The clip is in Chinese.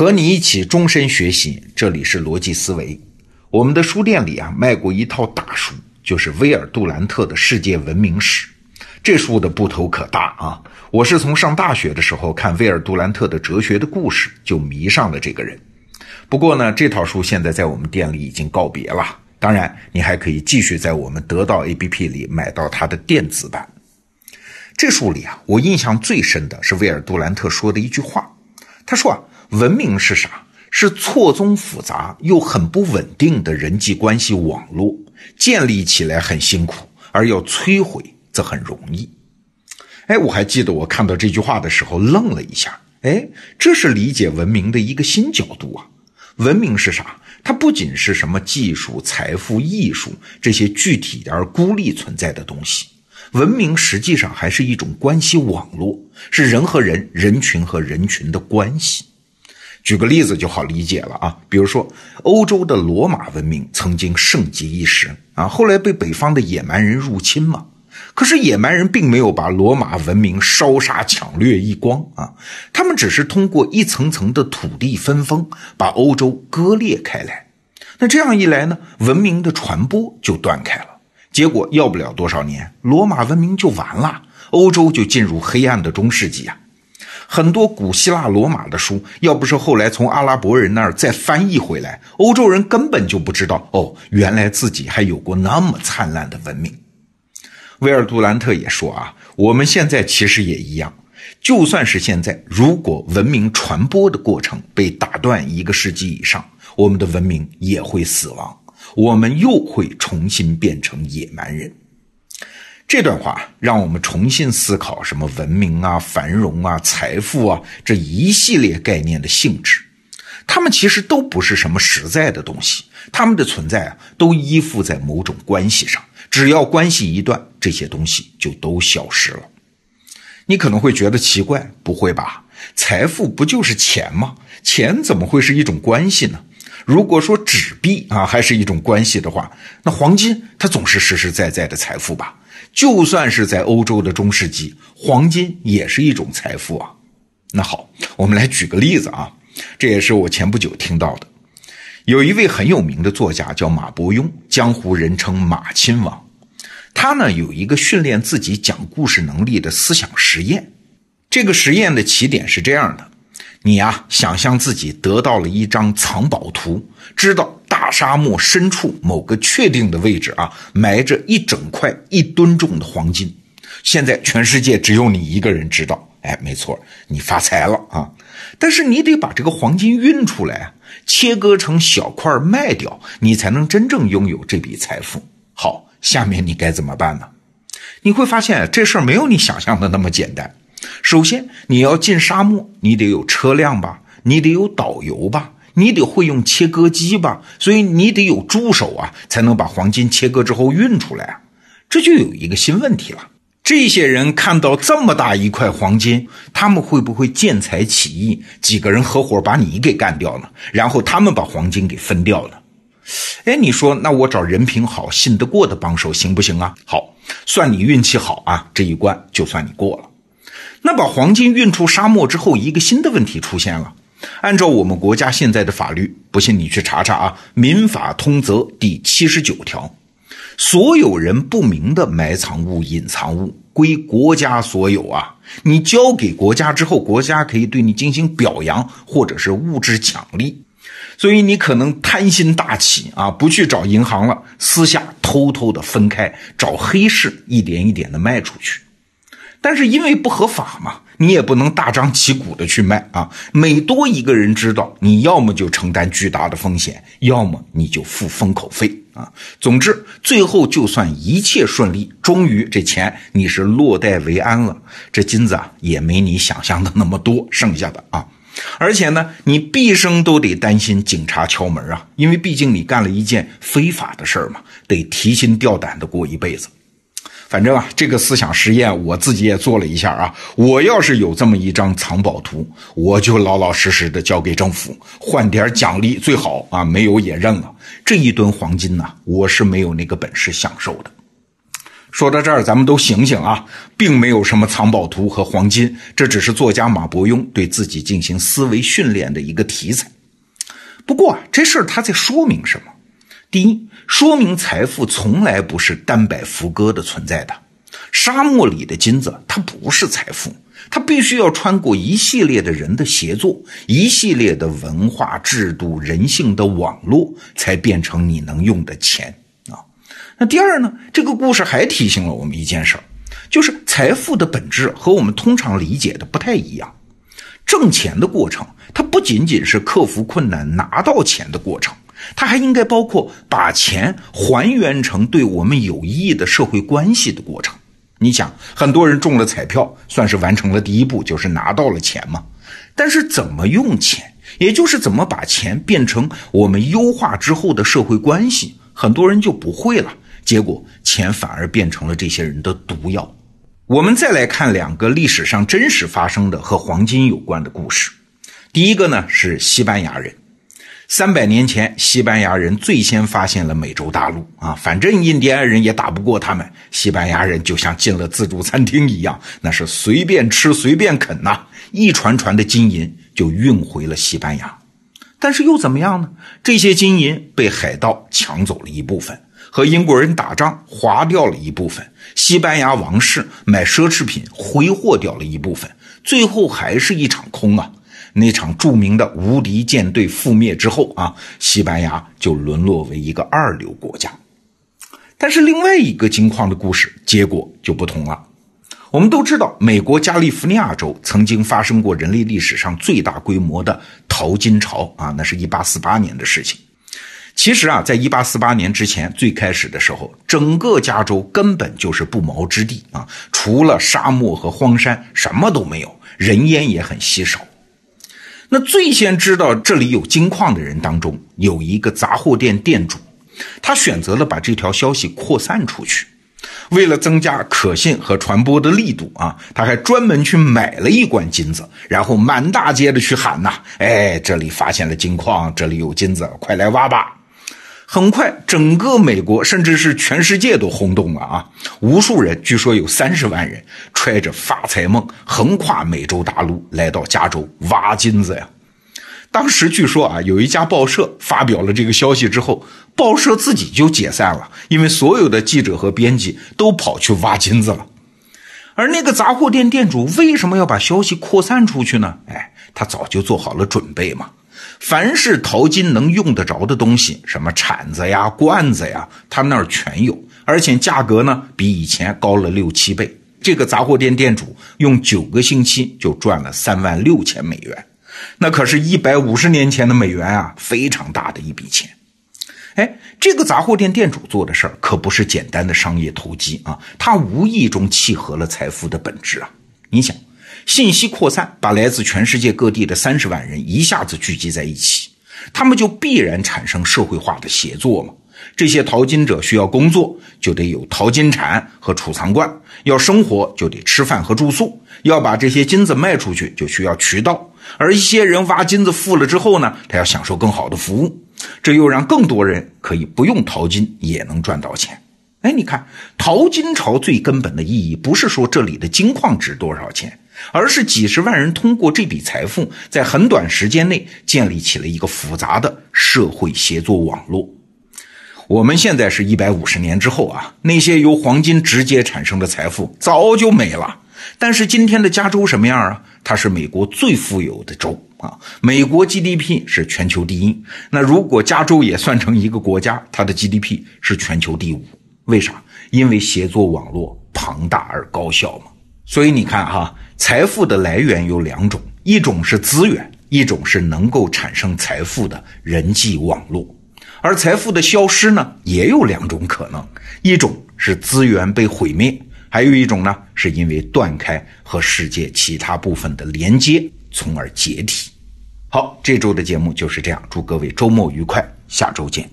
和你一起终身学习，这里是逻辑思维。我们的书店里啊，卖过一套大书，就是威尔杜兰特的《世界文明史》。这书的部头可大啊！我是从上大学的时候看威尔杜兰特的《哲学的故事》，就迷上了这个人。不过呢，这套书现在在我们店里已经告别了。当然，你还可以继续在我们得到 APP 里买到它的电子版。这书里啊，我印象最深的是威尔杜兰特说的一句话。他说啊，文明是啥？是错综复杂又很不稳定的人际关系网络，建立起来很辛苦，而要摧毁则很容易。哎，我还记得我看到这句话的时候愣了一下。哎，这是理解文明的一个新角度啊！文明是啥？它不仅是什么技术、财富、艺术这些具体而孤立存在的东西，文明实际上还是一种关系网络，是人和人、人群和人群的关系。举个例子就好理解了啊，比如说欧洲的罗马文明曾经盛极一时啊，后来被北方的野蛮人入侵嘛。可是野蛮人并没有把罗马文明烧杀抢掠一光啊，他们只是通过一层层的土地分封，把欧洲割裂开来。那这样一来呢，文明的传播就断开了。结果要不了多少年，罗马文明就完了，欧洲就进入黑暗的中世纪啊。很多古希腊罗马的书，要不是后来从阿拉伯人那儿再翻译回来，欧洲人根本就不知道哦，原来自己还有过那么灿烂的文明。威尔杜兰特也说啊，我们现在其实也一样，就算是现在，如果文明传播的过程被打断一个世纪以上，我们的文明也会死亡，我们又会重新变成野蛮人。这段话让我们重新思考什么文明啊、繁荣啊、财富啊这一系列概念的性质。它们其实都不是什么实在的东西，它们的存在啊都依附在某种关系上。只要关系一断，这些东西就都消失了。你可能会觉得奇怪，不会吧？财富不就是钱吗？钱怎么会是一种关系呢？如果说纸币啊还是一种关系的话，那黄金它总是实实在在的财富吧？就算是在欧洲的中世纪，黄金也是一种财富啊。那好，我们来举个例子啊，这也是我前不久听到的。有一位很有名的作家叫马伯庸，江湖人称马亲王。他呢有一个训练自己讲故事能力的思想实验。这个实验的起点是这样的：你呀，想象自己得到了一张藏宝图，知道。大沙漠深处某个确定的位置啊，埋着一整块一吨重的黄金。现在全世界只有你一个人知道。哎，没错，你发财了啊！但是你得把这个黄金运出来，切割成小块卖掉，你才能真正拥有这笔财富。好，下面你该怎么办呢？你会发现这事儿没有你想象的那么简单。首先，你要进沙漠，你得有车辆吧，你得有导游吧。你得会用切割机吧，所以你得有助手啊，才能把黄金切割之后运出来啊。这就有一个新问题了：这些人看到这么大一块黄金，他们会不会见财起意，几个人合伙把你给干掉呢？然后他们把黄金给分掉呢？哎，你说那我找人品好、信得过的帮手行不行啊？好，算你运气好啊，这一关就算你过了。那把黄金运出沙漠之后，一个新的问题出现了。按照我们国家现在的法律，不信你去查查啊，《民法通则》第七十九条，所有人不明的埋藏物、隐藏物归国家所有啊。你交给国家之后，国家可以对你进行表扬或者是物质奖励。所以你可能贪心大起啊，不去找银行了，私下偷偷的分开，找黑市一点一点的卖出去。但是因为不合法嘛，你也不能大张旗鼓的去卖啊。每多一个人知道，你要么就承担巨大的风险，要么你就付封口费啊。总之，最后就算一切顺利，终于这钱你是落袋为安了，这金子啊也没你想象的那么多剩下的啊。而且呢，你毕生都得担心警察敲门啊，因为毕竟你干了一件非法的事儿嘛，得提心吊胆的过一辈子。反正啊，这个思想实验我自己也做了一下啊。我要是有这么一张藏宝图，我就老老实实的交给政府，换点奖励最好啊。没有也认了。这一吨黄金呢，我是没有那个本事享受的。说到这儿，咱们都醒醒啊，并没有什么藏宝图和黄金，这只是作家马伯庸对自己进行思维训练的一个题材。不过啊，这事儿他在说明什么？第一，说明财富从来不是单摆浮歌的存在的。沙漠里的金子，它不是财富，它必须要穿过一系列的人的协作，一系列的文化制度、人性的网络，才变成你能用的钱啊。那第二呢？这个故事还提醒了我们一件事儿，就是财富的本质和我们通常理解的不太一样。挣钱的过程，它不仅仅是克服困难拿到钱的过程，它还应该包括把钱还原成对我们有益的社会关系的过程。你想，很多人中了彩票，算是完成了第一步，就是拿到了钱嘛。但是怎么用钱，也就是怎么把钱变成我们优化之后的社会关系，很多人就不会了。结果，钱反而变成了这些人的毒药。我们再来看两个历史上真实发生的和黄金有关的故事。第一个呢是西班牙人。三百年前，西班牙人最先发现了美洲大陆啊！反正印第安人也打不过他们，西班牙人就像进了自助餐厅一样，那是随便吃随便啃呐！一船船的金银就运回了西班牙，但是又怎么样呢？这些金银被海盗抢走了一部分，和英国人打仗划掉了一部分，西班牙王室买奢侈品挥霍掉了一部分，最后还是一场空啊！那场著名的无敌舰队覆灭之后啊，西班牙就沦落为一个二流国家。但是另外一个金矿的故事结果就不同了。我们都知道，美国加利福尼亚州曾经发生过人类历史上最大规模的淘金潮啊，那是一八四八年的事情。其实啊，在一八四八年之前，最开始的时候，整个加州根本就是不毛之地啊，除了沙漠和荒山，什么都没有，人烟也很稀少。那最先知道这里有金矿的人当中，有一个杂货店店主，他选择了把这条消息扩散出去。为了增加可信和传播的力度啊，他还专门去买了一罐金子，然后满大街的去喊呐：“哎，这里发现了金矿，这里有金子，快来挖吧！”很快，整个美国甚至是全世界都轰动了啊！无数人，据说有三十万人，揣着发财梦，横跨美洲大陆，来到加州挖金子呀。当时据说啊，有一家报社发表了这个消息之后，报社自己就解散了，因为所有的记者和编辑都跑去挖金子了。而那个杂货店店主为什么要把消息扩散出去呢？哎，他早就做好了准备嘛。凡是淘金能用得着的东西，什么铲子呀、罐子呀，他那儿全有，而且价格呢比以前高了六七倍。这个杂货店店主用九个星期就赚了三万六千美元，那可是一百五十年前的美元啊，非常大的一笔钱。哎，这个杂货店店主做的事儿可不是简单的商业投机啊，他无意中契合了财富的本质啊。你想。信息扩散，把来自全世界各地的三十万人一下子聚集在一起，他们就必然产生社会化的协作嘛。这些淘金者需要工作，就得有淘金铲和储藏罐；要生活，就得吃饭和住宿；要把这些金子卖出去，就需要渠道。而一些人挖金子富了之后呢，他要享受更好的服务，这又让更多人可以不用淘金也能赚到钱。哎，你看，淘金潮最根本的意义，不是说这里的金矿值多少钱。而是几十万人通过这笔财富，在很短时间内建立起了一个复杂的社会协作网络。我们现在是一百五十年之后啊，那些由黄金直接产生的财富早就没了。但是今天的加州什么样啊？它是美国最富有的州啊，美国 GDP 是全球第一。那如果加州也算成一个国家，它的 GDP 是全球第五。为啥？因为协作网络庞大而高效嘛。所以你看哈。财富的来源有两种，一种是资源，一种是能够产生财富的人际网络。而财富的消失呢，也有两种可能，一种是资源被毁灭，还有一种呢，是因为断开和世界其他部分的连接，从而解体。好，这周的节目就是这样，祝各位周末愉快，下周见。